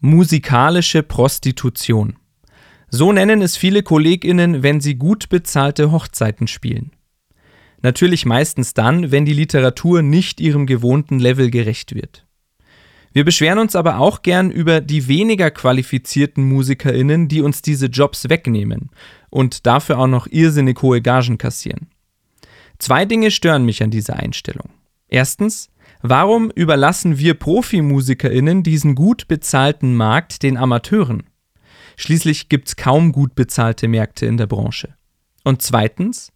Musikalische Prostitution. So nennen es viele Kolleginnen, wenn sie gut bezahlte Hochzeiten spielen. Natürlich meistens dann, wenn die Literatur nicht ihrem gewohnten Level gerecht wird. Wir beschweren uns aber auch gern über die weniger qualifizierten Musikerinnen, die uns diese Jobs wegnehmen und dafür auch noch irrsinnig hohe Gagen kassieren. Zwei Dinge stören mich an dieser Einstellung. Erstens, Warum überlassen wir Profimusikerinnen diesen gut bezahlten Markt den Amateuren? Schließlich gibt es kaum gut bezahlte Märkte in der Branche. Und zweitens,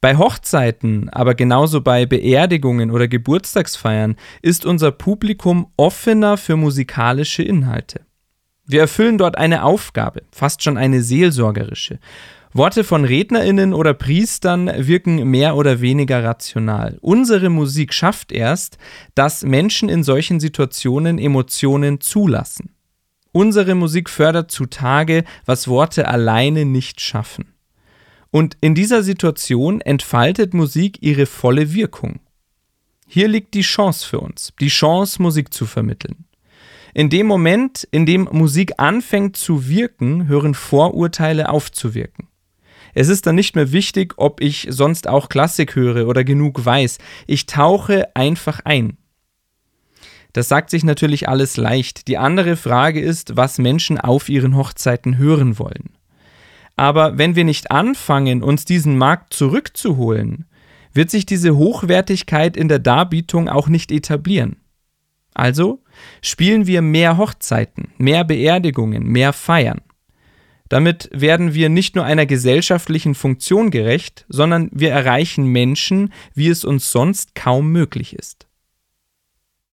bei Hochzeiten, aber genauso bei Beerdigungen oder Geburtstagsfeiern ist unser Publikum offener für musikalische Inhalte. Wir erfüllen dort eine Aufgabe, fast schon eine seelsorgerische. Worte von Rednerinnen oder Priestern wirken mehr oder weniger rational. Unsere Musik schafft erst, dass Menschen in solchen Situationen Emotionen zulassen. Unsere Musik fördert zutage, was Worte alleine nicht schaffen. Und in dieser Situation entfaltet Musik ihre volle Wirkung. Hier liegt die Chance für uns, die Chance, Musik zu vermitteln. In dem Moment, in dem Musik anfängt zu wirken, hören Vorurteile aufzuwirken. Es ist dann nicht mehr wichtig, ob ich sonst auch Klassik höre oder genug weiß. Ich tauche einfach ein. Das sagt sich natürlich alles leicht. Die andere Frage ist, was Menschen auf ihren Hochzeiten hören wollen. Aber wenn wir nicht anfangen, uns diesen Markt zurückzuholen, wird sich diese Hochwertigkeit in der Darbietung auch nicht etablieren. Also spielen wir mehr Hochzeiten, mehr Beerdigungen, mehr Feiern. Damit werden wir nicht nur einer gesellschaftlichen Funktion gerecht, sondern wir erreichen Menschen, wie es uns sonst kaum möglich ist.